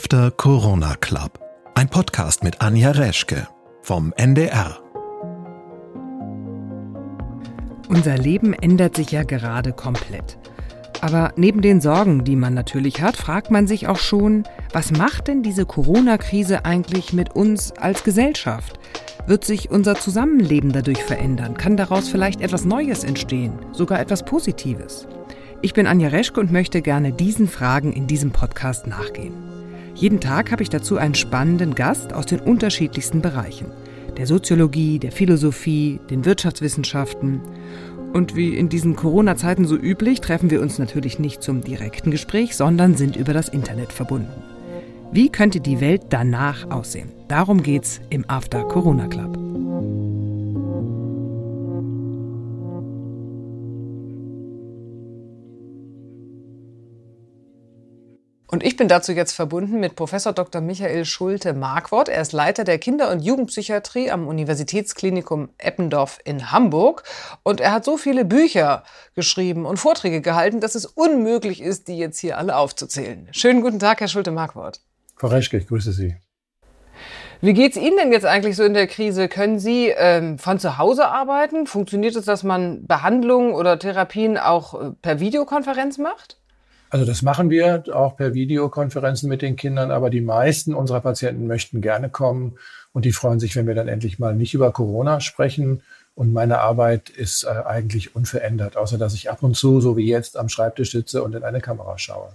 After Corona Club. Ein Podcast mit Anja Reschke vom NDR. Unser Leben ändert sich ja gerade komplett. Aber neben den Sorgen, die man natürlich hat, fragt man sich auch schon, was macht denn diese Corona-Krise eigentlich mit uns als Gesellschaft? Wird sich unser Zusammenleben dadurch verändern? Kann daraus vielleicht etwas Neues entstehen? Sogar etwas Positives? Ich bin Anja Reschke und möchte gerne diesen Fragen in diesem Podcast nachgehen. Jeden Tag habe ich dazu einen spannenden Gast aus den unterschiedlichsten Bereichen. Der Soziologie, der Philosophie, den Wirtschaftswissenschaften. Und wie in diesen Corona-Zeiten so üblich, treffen wir uns natürlich nicht zum direkten Gespräch, sondern sind über das Internet verbunden. Wie könnte die Welt danach aussehen? Darum geht's im After Corona Club. Und ich bin dazu jetzt verbunden mit Professor Dr. Michael Schulte-Markwort. Er ist Leiter der Kinder- und Jugendpsychiatrie am Universitätsklinikum Eppendorf in Hamburg. Und er hat so viele Bücher geschrieben und Vorträge gehalten, dass es unmöglich ist, die jetzt hier alle aufzuzählen. Schönen guten Tag, Herr Schulte-Markwort. Frau Reschke, ich grüße Sie. Wie geht's Ihnen denn jetzt eigentlich so in der Krise? Können Sie ähm, von zu Hause arbeiten? Funktioniert es, dass man Behandlungen oder Therapien auch äh, per Videokonferenz macht? Also das machen wir auch per Videokonferenzen mit den Kindern, aber die meisten unserer Patienten möchten gerne kommen und die freuen sich, wenn wir dann endlich mal nicht über Corona sprechen. Und meine Arbeit ist äh, eigentlich unverändert, außer dass ich ab und zu, so wie jetzt, am Schreibtisch sitze und in eine Kamera schaue.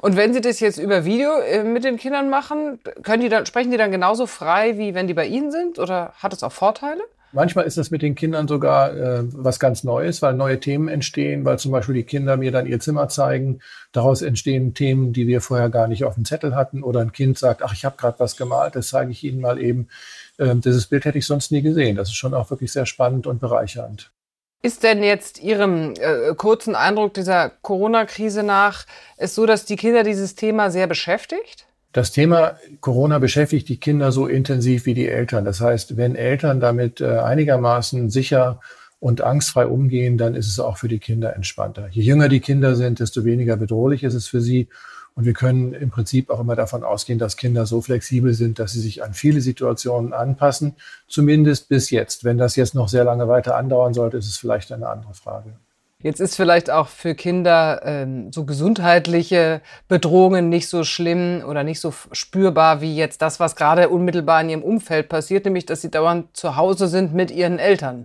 Und wenn Sie das jetzt über Video äh, mit den Kindern machen, können die dann, sprechen die dann genauso frei, wie wenn die bei Ihnen sind? Oder hat es auch Vorteile? Manchmal ist das mit den Kindern sogar äh, was ganz Neues, weil neue Themen entstehen, weil zum Beispiel die Kinder mir dann ihr Zimmer zeigen. Daraus entstehen Themen, die wir vorher gar nicht auf dem Zettel hatten. Oder ein Kind sagt, ach, ich habe gerade was gemalt, das zeige ich Ihnen mal eben. Ähm, dieses Bild hätte ich sonst nie gesehen. Das ist schon auch wirklich sehr spannend und bereichernd. Ist denn jetzt Ihrem äh, kurzen Eindruck dieser Corona-Krise nach es so, dass die Kinder dieses Thema sehr beschäftigt? Das Thema Corona beschäftigt die Kinder so intensiv wie die Eltern. Das heißt, wenn Eltern damit äh, einigermaßen sicher und angstfrei umgehen, dann ist es auch für die Kinder entspannter. Je jünger die Kinder sind, desto weniger bedrohlich ist es für sie. Und wir können im Prinzip auch immer davon ausgehen, dass Kinder so flexibel sind, dass sie sich an viele Situationen anpassen. Zumindest bis jetzt. Wenn das jetzt noch sehr lange weiter andauern sollte, ist es vielleicht eine andere Frage. Jetzt ist vielleicht auch für Kinder ähm, so gesundheitliche Bedrohungen nicht so schlimm oder nicht so spürbar wie jetzt das, was gerade unmittelbar in ihrem Umfeld passiert, nämlich dass sie dauernd zu Hause sind mit ihren Eltern.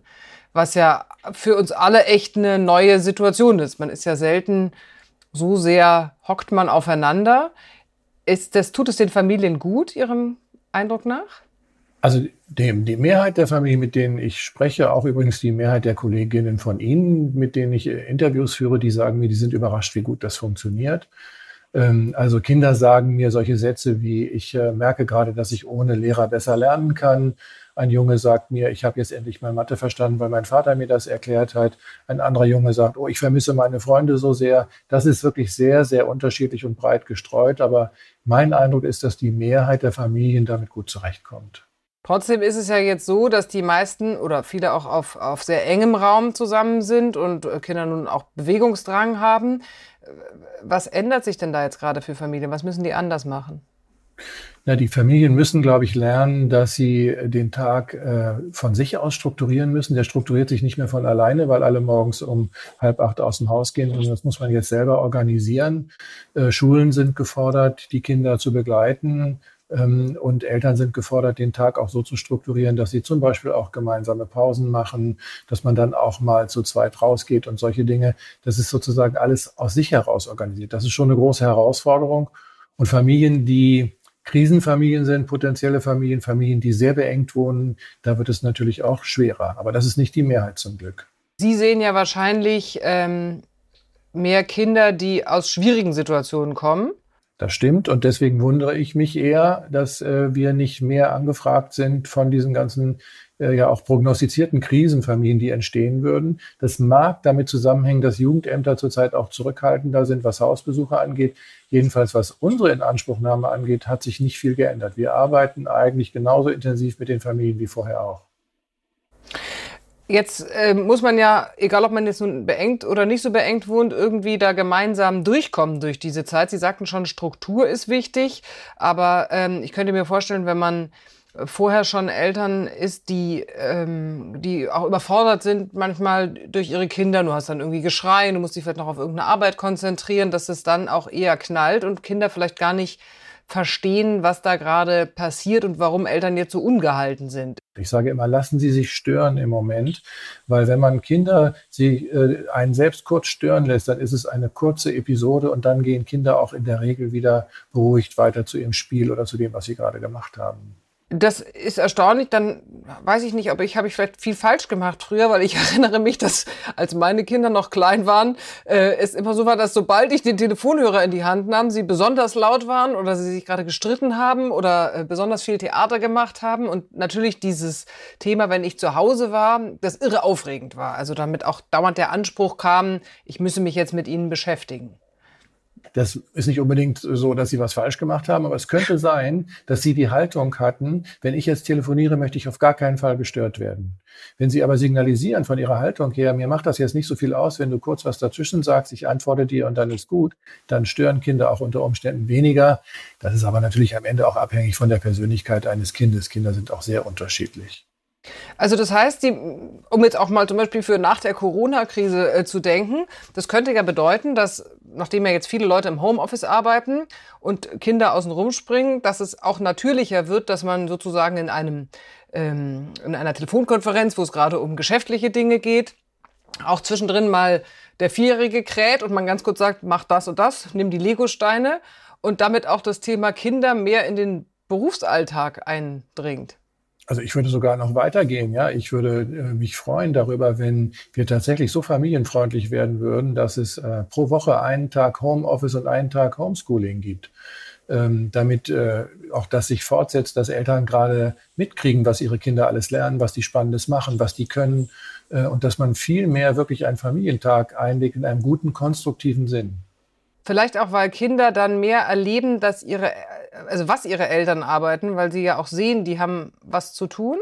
Was ja für uns alle echt eine neue Situation ist. Man ist ja selten so sehr hockt man aufeinander. Ist das, tut es den Familien gut, Ihrem Eindruck nach? Also dem, die Mehrheit der Familien, mit denen ich spreche, auch übrigens die Mehrheit der Kolleginnen von Ihnen, mit denen ich äh, Interviews führe, die sagen mir, die sind überrascht, wie gut das funktioniert. Ähm, also Kinder sagen mir solche Sätze wie, ich äh, merke gerade, dass ich ohne Lehrer besser lernen kann. Ein Junge sagt mir, ich habe jetzt endlich mal Mathe verstanden, weil mein Vater mir das erklärt hat. Ein anderer Junge sagt, oh, ich vermisse meine Freunde so sehr. Das ist wirklich sehr, sehr unterschiedlich und breit gestreut. Aber mein Eindruck ist, dass die Mehrheit der Familien damit gut zurechtkommt. Trotzdem ist es ja jetzt so, dass die meisten oder viele auch auf, auf sehr engem Raum zusammen sind und äh, Kinder nun auch Bewegungsdrang haben. Was ändert sich denn da jetzt gerade für Familien? Was müssen die anders machen? Na, die Familien müssen, glaube ich, lernen, dass sie den Tag äh, von sich aus strukturieren müssen. Der strukturiert sich nicht mehr von alleine, weil alle morgens um halb acht aus dem Haus gehen. Und das muss man jetzt selber organisieren. Äh, Schulen sind gefordert, die Kinder zu begleiten. Ähm, und Eltern sind gefordert, den Tag auch so zu strukturieren, dass sie zum Beispiel auch gemeinsame Pausen machen, dass man dann auch mal zu zweit rausgeht und solche Dinge. Das ist sozusagen alles aus sich heraus organisiert. Das ist schon eine große Herausforderung. Und Familien, die Krisenfamilien sind, potenzielle Familien, Familien, die sehr beengt wohnen, da wird es natürlich auch schwerer. Aber das ist nicht die Mehrheit zum Glück. Sie sehen ja wahrscheinlich ähm, mehr Kinder, die aus schwierigen Situationen kommen. Das stimmt und deswegen wundere ich mich eher, dass äh, wir nicht mehr angefragt sind von diesen ganzen äh, ja auch prognostizierten Krisenfamilien, die entstehen würden. Das mag damit zusammenhängen, dass Jugendämter zurzeit auch zurückhaltender sind, was Hausbesuche angeht. Jedenfalls was unsere Inanspruchnahme angeht, hat sich nicht viel geändert. Wir arbeiten eigentlich genauso intensiv mit den Familien wie vorher auch. Jetzt äh, muss man ja, egal ob man jetzt nun beengt oder nicht so beengt wohnt, irgendwie da gemeinsam durchkommen durch diese Zeit. Sie sagten schon, Struktur ist wichtig, aber ähm, ich könnte mir vorstellen, wenn man vorher schon Eltern ist, die, ähm, die auch überfordert sind manchmal durch ihre Kinder. Du hast dann irgendwie Geschrei, du musst dich vielleicht noch auf irgendeine Arbeit konzentrieren, dass es dann auch eher knallt und Kinder vielleicht gar nicht verstehen, was da gerade passiert und warum Eltern jetzt so ungehalten sind. Ich sage immer, lassen Sie sich stören im Moment, weil wenn man Kinder sie äh, einen selbst kurz stören lässt, dann ist es eine kurze Episode und dann gehen Kinder auch in der Regel wieder beruhigt weiter zu ihrem Spiel oder zu dem, was sie gerade gemacht haben. Das ist erstaunlich. Dann weiß ich nicht, ob ich habe ich vielleicht viel falsch gemacht früher, weil ich erinnere mich, dass als meine Kinder noch klein waren, äh, es immer so war, dass sobald ich den Telefonhörer in die Hand nahm, sie besonders laut waren oder sie sich gerade gestritten haben oder äh, besonders viel Theater gemacht haben und natürlich dieses Thema, wenn ich zu Hause war, das irre aufregend war. Also damit auch dauernd der Anspruch kam, ich müsse mich jetzt mit ihnen beschäftigen. Das ist nicht unbedingt so, dass sie was falsch gemacht haben, aber es könnte sein, dass sie die Haltung hatten, wenn ich jetzt telefoniere, möchte ich auf gar keinen Fall gestört werden. Wenn sie aber signalisieren von ihrer Haltung her, mir macht das jetzt nicht so viel aus, wenn du kurz was dazwischen sagst, ich antworte dir und dann ist gut, dann stören Kinder auch unter Umständen weniger. Das ist aber natürlich am Ende auch abhängig von der Persönlichkeit eines Kindes. Kinder sind auch sehr unterschiedlich. Also das heißt, die, um jetzt auch mal zum Beispiel für nach der Corona-Krise äh, zu denken, das könnte ja bedeuten, dass nachdem ja jetzt viele Leute im Homeoffice arbeiten und Kinder außen rumspringen, dass es auch natürlicher wird, dass man sozusagen in einem ähm, in einer Telefonkonferenz, wo es gerade um geschäftliche Dinge geht, auch zwischendrin mal der Vierjährige kräht und man ganz kurz sagt, mach das und das, nimm die Legosteine und damit auch das Thema Kinder mehr in den Berufsalltag eindringt. Also ich würde sogar noch weitergehen, ja. Ich würde äh, mich freuen darüber, wenn wir tatsächlich so familienfreundlich werden würden, dass es äh, pro Woche einen Tag Homeoffice und einen Tag Homeschooling gibt. Ähm, damit äh, auch das sich fortsetzt, dass Eltern gerade mitkriegen, was ihre Kinder alles lernen, was die Spannendes machen, was die können äh, und dass man viel mehr wirklich einen Familientag einlegt in einem guten, konstruktiven Sinn. Vielleicht auch, weil Kinder dann mehr erleben, dass ihre also was ihre Eltern arbeiten, weil sie ja auch sehen, die haben was zu tun?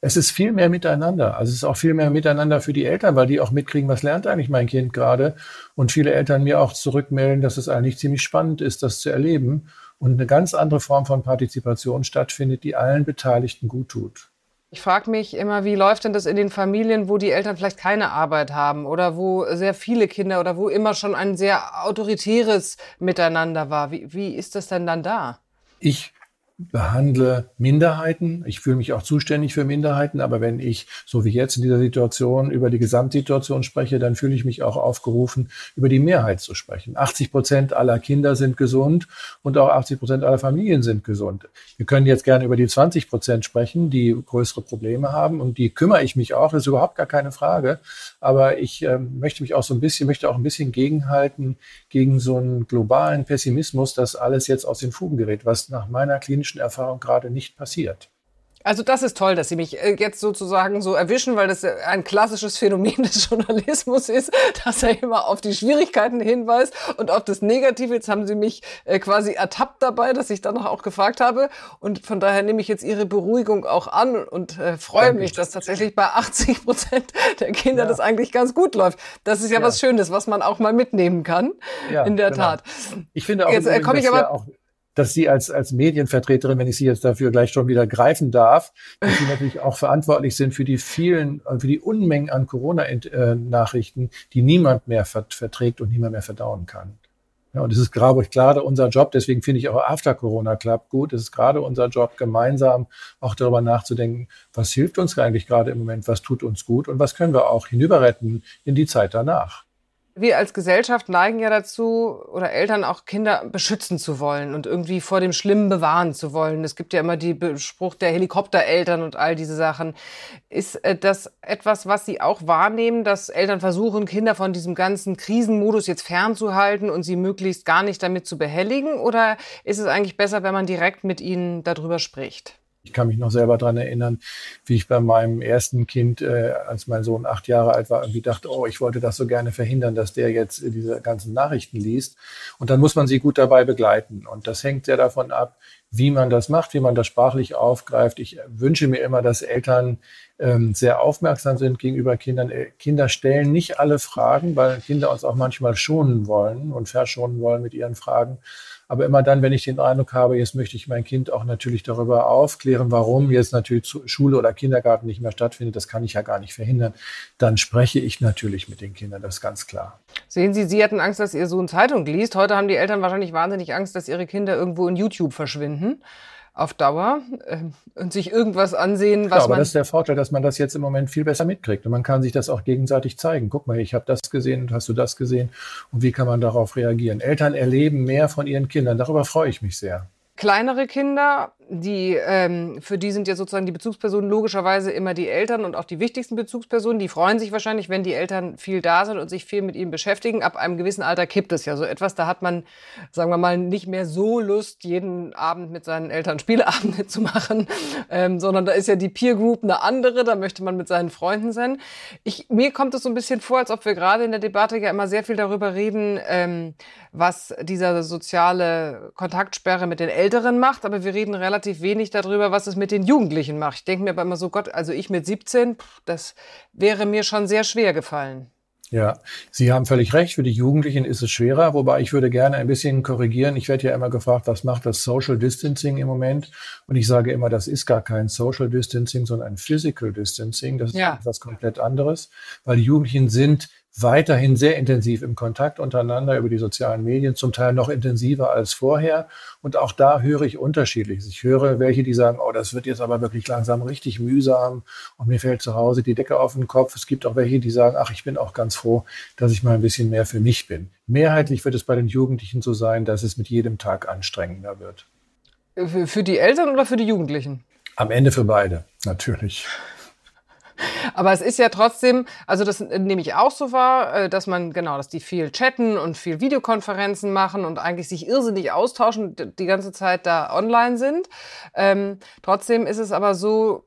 Es ist viel mehr miteinander. Also es ist auch viel mehr miteinander für die Eltern, weil die auch mitkriegen, was lernt eigentlich mein Kind gerade. Und viele Eltern mir auch zurückmelden, dass es eigentlich ziemlich spannend ist, das zu erleben. Und eine ganz andere Form von Partizipation stattfindet, die allen Beteiligten gut tut. Ich frage mich immer, wie läuft denn das in den Familien, wo die Eltern vielleicht keine Arbeit haben oder wo sehr viele Kinder oder wo immer schon ein sehr autoritäres Miteinander war. Wie, wie ist das denn dann da? Ich behandle Minderheiten. Ich fühle mich auch zuständig für Minderheiten, aber wenn ich, so wie jetzt in dieser Situation, über die Gesamtsituation spreche, dann fühle ich mich auch aufgerufen, über die Mehrheit zu sprechen. 80 Prozent aller Kinder sind gesund und auch 80 Prozent aller Familien sind gesund. Wir können jetzt gerne über die 20 Prozent sprechen, die größere Probleme haben und die kümmere ich mich auch, das ist überhaupt gar keine Frage. Aber ich äh, möchte mich auch so ein bisschen, möchte auch ein bisschen gegenhalten gegen so einen globalen Pessimismus, dass alles jetzt aus den Fugen gerät, was nach meiner klinischen Erfahrung gerade nicht passiert. Also das ist toll, dass Sie mich äh, jetzt sozusagen so erwischen, weil das ein klassisches Phänomen des Journalismus ist, dass er immer auf die Schwierigkeiten hinweist und auf das Negative. Jetzt haben Sie mich äh, quasi ertappt dabei, dass ich danach auch gefragt habe. Und von daher nehme ich jetzt Ihre Beruhigung auch an und äh, freue Danke. mich, dass tatsächlich bei 80 Prozent der Kinder ja. das eigentlich ganz gut läuft. Das ist ja, ja, was Schönes, was man auch mal mitnehmen kann. Ja, in der genau. Tat. Ich finde auch, jetzt, äh, komme ich aber auch dass Sie als, als Medienvertreterin, wenn ich Sie jetzt dafür gleich schon wieder greifen darf, dass Sie natürlich auch verantwortlich sind für die vielen, für die Unmengen an Corona-Nachrichten, die niemand mehr verträgt und niemand mehr verdauen kann. Ja, und es ist glaube ich gerade unser Job, deswegen finde ich auch After Corona Club gut, es ist gerade unser Job, gemeinsam auch darüber nachzudenken, was hilft uns eigentlich gerade im Moment, was tut uns gut und was können wir auch hinüberretten in die Zeit danach wir als Gesellschaft neigen ja dazu, oder Eltern auch Kinder beschützen zu wollen und irgendwie vor dem Schlimmen bewahren zu wollen. Es gibt ja immer die Spruch der Helikoptereltern und all diese Sachen. Ist äh, das etwas, was Sie auch wahrnehmen, dass Eltern versuchen, Kinder von diesem ganzen Krisenmodus jetzt fernzuhalten und sie möglichst gar nicht damit zu behelligen? Oder ist es eigentlich besser, wenn man direkt mit ihnen darüber spricht? Ich kann mich noch selber dran erinnern, wie ich bei meinem ersten Kind, äh, als mein Sohn acht Jahre alt war, irgendwie dachte, oh, ich wollte das so gerne verhindern, dass der jetzt diese ganzen Nachrichten liest. Und dann muss man sie gut dabei begleiten. Und das hängt sehr davon ab, wie man das macht, wie man das sprachlich aufgreift. Ich wünsche mir immer, dass Eltern ähm, sehr aufmerksam sind gegenüber Kindern. Äh, Kinder stellen nicht alle Fragen, weil Kinder uns auch manchmal schonen wollen und verschonen wollen mit ihren Fragen. Aber immer dann, wenn ich den Eindruck habe, jetzt möchte ich mein Kind auch natürlich darüber aufklären, warum jetzt natürlich Schule oder Kindergarten nicht mehr stattfindet, das kann ich ja gar nicht verhindern, dann spreche ich natürlich mit den Kindern, das ist ganz klar. Sehen Sie, Sie hatten Angst, dass Ihr Sohn Zeitung liest. Heute haben die Eltern wahrscheinlich wahnsinnig Angst, dass ihre Kinder irgendwo in YouTube verschwinden auf Dauer äh, und sich irgendwas ansehen, was ja, aber man. Das ist der Vorteil, dass man das jetzt im Moment viel besser mitkriegt. Und man kann sich das auch gegenseitig zeigen. Guck mal, ich habe das gesehen und hast du das gesehen? Und wie kann man darauf reagieren? Eltern erleben mehr von ihren Kindern. Darüber freue ich mich sehr. Kleinere Kinder die, ähm, für die sind ja sozusagen die Bezugspersonen logischerweise immer die Eltern und auch die wichtigsten Bezugspersonen. Die freuen sich wahrscheinlich, wenn die Eltern viel da sind und sich viel mit ihnen beschäftigen. Ab einem gewissen Alter kippt es ja so etwas. Da hat man, sagen wir mal, nicht mehr so Lust, jeden Abend mit seinen Eltern Spieleabende zu machen, ähm, sondern da ist ja die Peer Group eine andere. Da möchte man mit seinen Freunden sein. Ich, mir kommt es so ein bisschen vor, als ob wir gerade in der Debatte ja immer sehr viel darüber reden, ähm, was dieser soziale Kontaktsperre mit den Älteren macht. Aber wir reden relativ relativ wenig darüber, was es mit den Jugendlichen macht. Ich denke mir aber immer so, Gott, also ich mit 17, das wäre mir schon sehr schwer gefallen. Ja, Sie haben völlig recht. Für die Jugendlichen ist es schwerer, wobei ich würde gerne ein bisschen korrigieren. Ich werde ja immer gefragt, was macht das Social Distancing im Moment? Und ich sage immer, das ist gar kein Social Distancing, sondern ein Physical Distancing. Das ist ja. etwas komplett anderes, weil die Jugendlichen sind weiterhin sehr intensiv im Kontakt untereinander über die sozialen Medien, zum Teil noch intensiver als vorher. Und auch da höre ich unterschiedliches. Ich höre welche, die sagen, oh, das wird jetzt aber wirklich langsam richtig mühsam und mir fällt zu Hause die Decke auf den Kopf. Es gibt auch welche, die sagen, ach, ich bin auch ganz froh, dass ich mal ein bisschen mehr für mich bin. Mehrheitlich wird es bei den Jugendlichen so sein, dass es mit jedem Tag anstrengender wird. Für die Eltern oder für die Jugendlichen? Am Ende für beide, natürlich. Aber es ist ja trotzdem, also das nehme ich auch so wahr, äh, dass man, genau, dass die viel chatten und viel Videokonferenzen machen und eigentlich sich irrsinnig austauschen, die ganze Zeit da online sind. Ähm, trotzdem ist es aber so,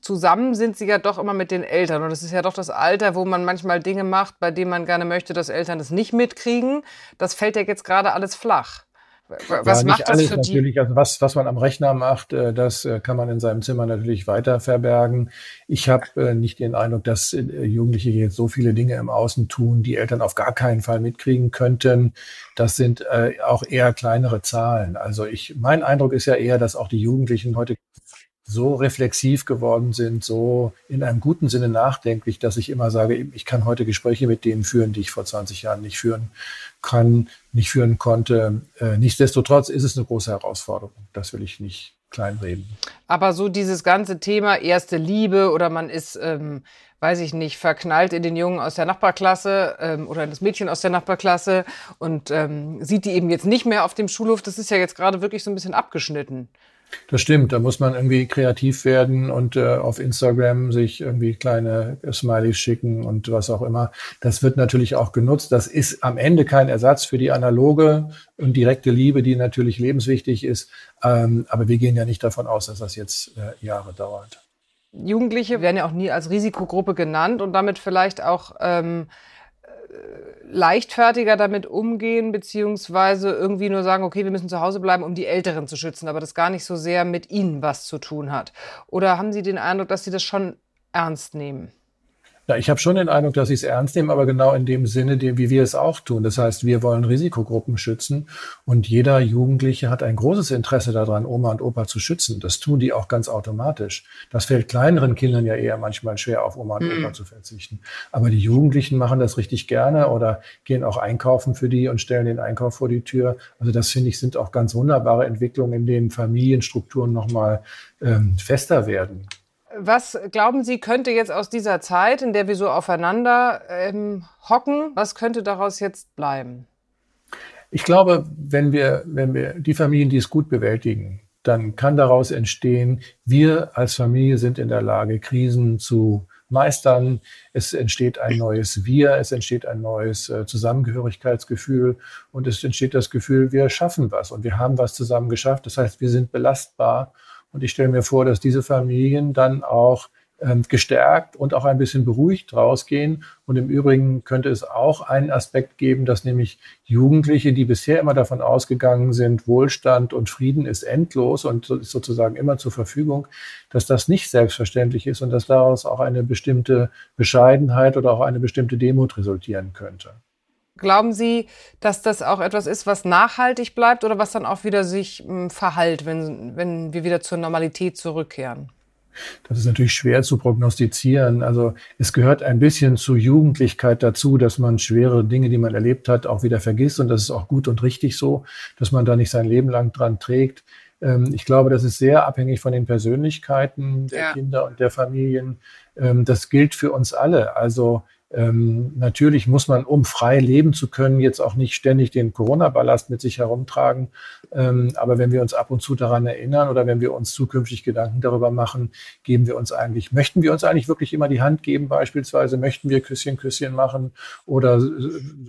zusammen sind sie ja doch immer mit den Eltern. Und es ist ja doch das Alter, wo man manchmal Dinge macht, bei denen man gerne möchte, dass Eltern das nicht mitkriegen. Das fällt ja jetzt gerade alles flach. Was ja, macht das für natürlich, die? Also was, was man am Rechner macht, äh, das äh, kann man in seinem Zimmer natürlich weiter verbergen. Ich habe äh, nicht den Eindruck, dass Jugendliche jetzt so viele Dinge im Außen tun, die Eltern auf gar keinen Fall mitkriegen könnten. Das sind auch eher kleinere Zahlen. Also ich, mein Eindruck ist ja eher, dass auch die Jugendlichen heute so reflexiv geworden sind, so in einem guten Sinne nachdenklich, dass ich immer sage, ich kann heute Gespräche mit denen führen, die ich vor 20 Jahren nicht führen kann, nicht führen konnte. Äh, nichtsdestotrotz ist es eine große Herausforderung. Das will ich nicht kleinreden. Aber so dieses ganze Thema erste Liebe oder man ist, ähm, weiß ich nicht, verknallt in den Jungen aus der Nachbarklasse ähm, oder in das Mädchen aus der Nachbarklasse und ähm, sieht die eben jetzt nicht mehr auf dem Schulhof, das ist ja jetzt gerade wirklich so ein bisschen abgeschnitten. Das stimmt, da muss man irgendwie kreativ werden und äh, auf Instagram sich irgendwie kleine Smileys schicken und was auch immer. Das wird natürlich auch genutzt. Das ist am Ende kein Ersatz für die analoge und direkte Liebe, die natürlich lebenswichtig ist. Ähm, aber wir gehen ja nicht davon aus, dass das jetzt äh, Jahre dauert. Jugendliche werden ja auch nie als Risikogruppe genannt und damit vielleicht auch ähm, leichtfertiger damit umgehen, beziehungsweise irgendwie nur sagen, okay, wir müssen zu Hause bleiben, um die Älteren zu schützen, aber das gar nicht so sehr mit ihnen was zu tun hat? Oder haben Sie den Eindruck, dass Sie das schon ernst nehmen? Ja, ich habe schon den Eindruck, dass sie es ernst nehmen, aber genau in dem Sinne, wie wir es auch tun. Das heißt, wir wollen Risikogruppen schützen und jeder Jugendliche hat ein großes Interesse daran, Oma und Opa zu schützen. Das tun die auch ganz automatisch. Das fällt kleineren Kindern ja eher manchmal schwer, auf Oma und mhm. Opa zu verzichten. Aber die Jugendlichen machen das richtig gerne oder gehen auch einkaufen für die und stellen den Einkauf vor die Tür. Also das finde ich sind auch ganz wunderbare Entwicklungen, in denen Familienstrukturen nochmal ähm, fester werden. Was glauben Sie, könnte jetzt aus dieser Zeit, in der wir so aufeinander ähm, hocken, was könnte daraus jetzt bleiben? Ich glaube, wenn wir, wenn wir die Familien, die es gut bewältigen, dann kann daraus entstehen, wir als Familie sind in der Lage, Krisen zu meistern. Es entsteht ein neues Wir, es entsteht ein neues äh, Zusammengehörigkeitsgefühl und es entsteht das Gefühl, wir schaffen was und wir haben was zusammen geschafft. Das heißt, wir sind belastbar Und ich stelle mir vor, dass diese Familien dann auch ähm, gestärkt und auch ein bisschen beruhigt rausgehen. Und im Übrigen könnte es auch einen Aspekt geben, dass nämlich Jugendliche, die bisher immer davon ausgegangen sind, Wohlstand und Frieden ist endlos und ist sozusagen immer zur Verfügung, dass das nicht selbstverständlich ist und dass daraus auch eine bestimmte Bescheidenheit oder auch eine bestimmte Demut resultieren könnte. Glauben Sie, dass das auch etwas ist, was nachhaltig bleibt oder was dann auch wieder sich hm, verhallt, wenn, wenn wir wieder zur Normalität zurückkehren? Das ist natürlich schwer zu prognostizieren. Also es gehört ein bisschen zur Jugendlichkeit dazu, dass man schwere Dinge, die man erlebt hat, auch wieder vergisst. Und das ist auch gut und richtig so, dass man da nicht sein Leben lang dran trägt. Ähm, ich glaube, das ist sehr abhängig von den Persönlichkeiten der ja. Kinder und der Familien. Ähm, das gilt für uns alle. Also ähm, natürlich muss man, um frei leben zu können, jetzt auch nicht ständig den Corona-Ballast mit sich herumtragen. Ähm, aber wenn wir uns ab und zu daran erinnern oder wenn wir uns zukünftig Gedanken darüber machen, geben wir uns eigentlich, möchten wir uns eigentlich wirklich immer die Hand geben beispielsweise? Möchten wir Küsschen, Küsschen machen? Oder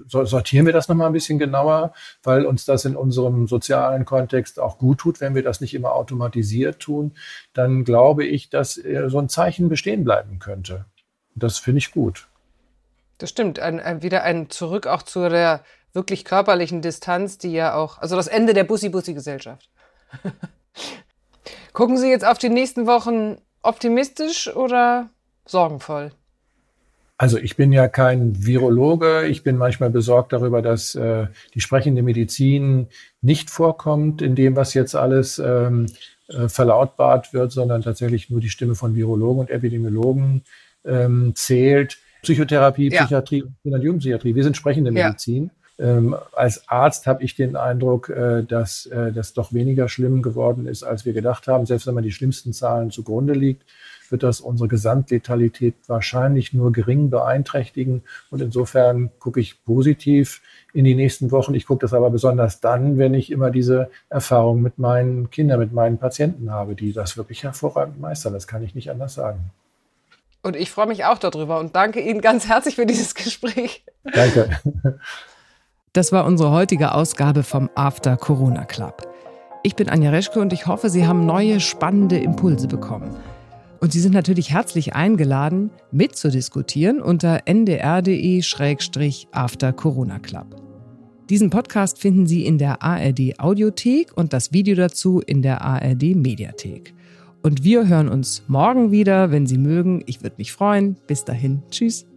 sortieren wir das nochmal ein bisschen genauer, weil uns das in unserem sozialen Kontext auch gut tut, wenn wir das nicht immer automatisiert tun? Dann glaube ich, dass äh, so ein Zeichen bestehen bleiben könnte. Das finde ich gut. Das stimmt. Ein, ein, wieder ein Zurück auch zu der wirklich körperlichen Distanz, die ja auch, also das Ende der Bussi-Bussi-Gesellschaft. Gucken Sie jetzt auf die nächsten Wochen optimistisch oder sorgenvoll? Also ich bin ja kein Virologe. Ich bin manchmal besorgt darüber, dass äh, die sprechende Medizin nicht vorkommt in dem, was jetzt alles ähm, äh, verlautbart wird, sondern tatsächlich nur die Stimme von Virologen und Epidemiologen ähm, zählt. Psychotherapie, ja. Psychiatrie und Jugendpsychiatrie. Wir sind sprechende Medizin. Ja. Ähm, als Arzt habe ich den Eindruck, äh, dass äh, das doch weniger schlimm geworden ist, als wir gedacht haben. Selbst wenn man die schlimmsten Zahlen zugrunde liegt, wird das unsere Gesamtletalität wahrscheinlich nur gering beeinträchtigen. Und insofern gucke ich positiv in die nächsten Wochen. Ich gucke das aber besonders dann, wenn ich immer diese Erfahrung mit meinen Kindern, mit meinen Patienten habe, die das wirklich hervorragend meistern. Das kann ich nicht anders sagen. Und ich freue mich auch darüber und danke Ihnen ganz herzlich für dieses Gespräch. Danke. Das war unsere heutige Ausgabe vom After Corona Club. Ich bin Anja Reschke und ich hoffe, Sie haben neue spannende Impulse bekommen. Und Sie sind natürlich herzlich eingeladen, mitzudiskutieren unter ndr.de-after Corona Club. Diesen Podcast finden Sie in der ARD Audiothek und das Video dazu in der ARD Mediathek. Und wir hören uns morgen wieder, wenn Sie mögen. Ich würde mich freuen. Bis dahin. Tschüss.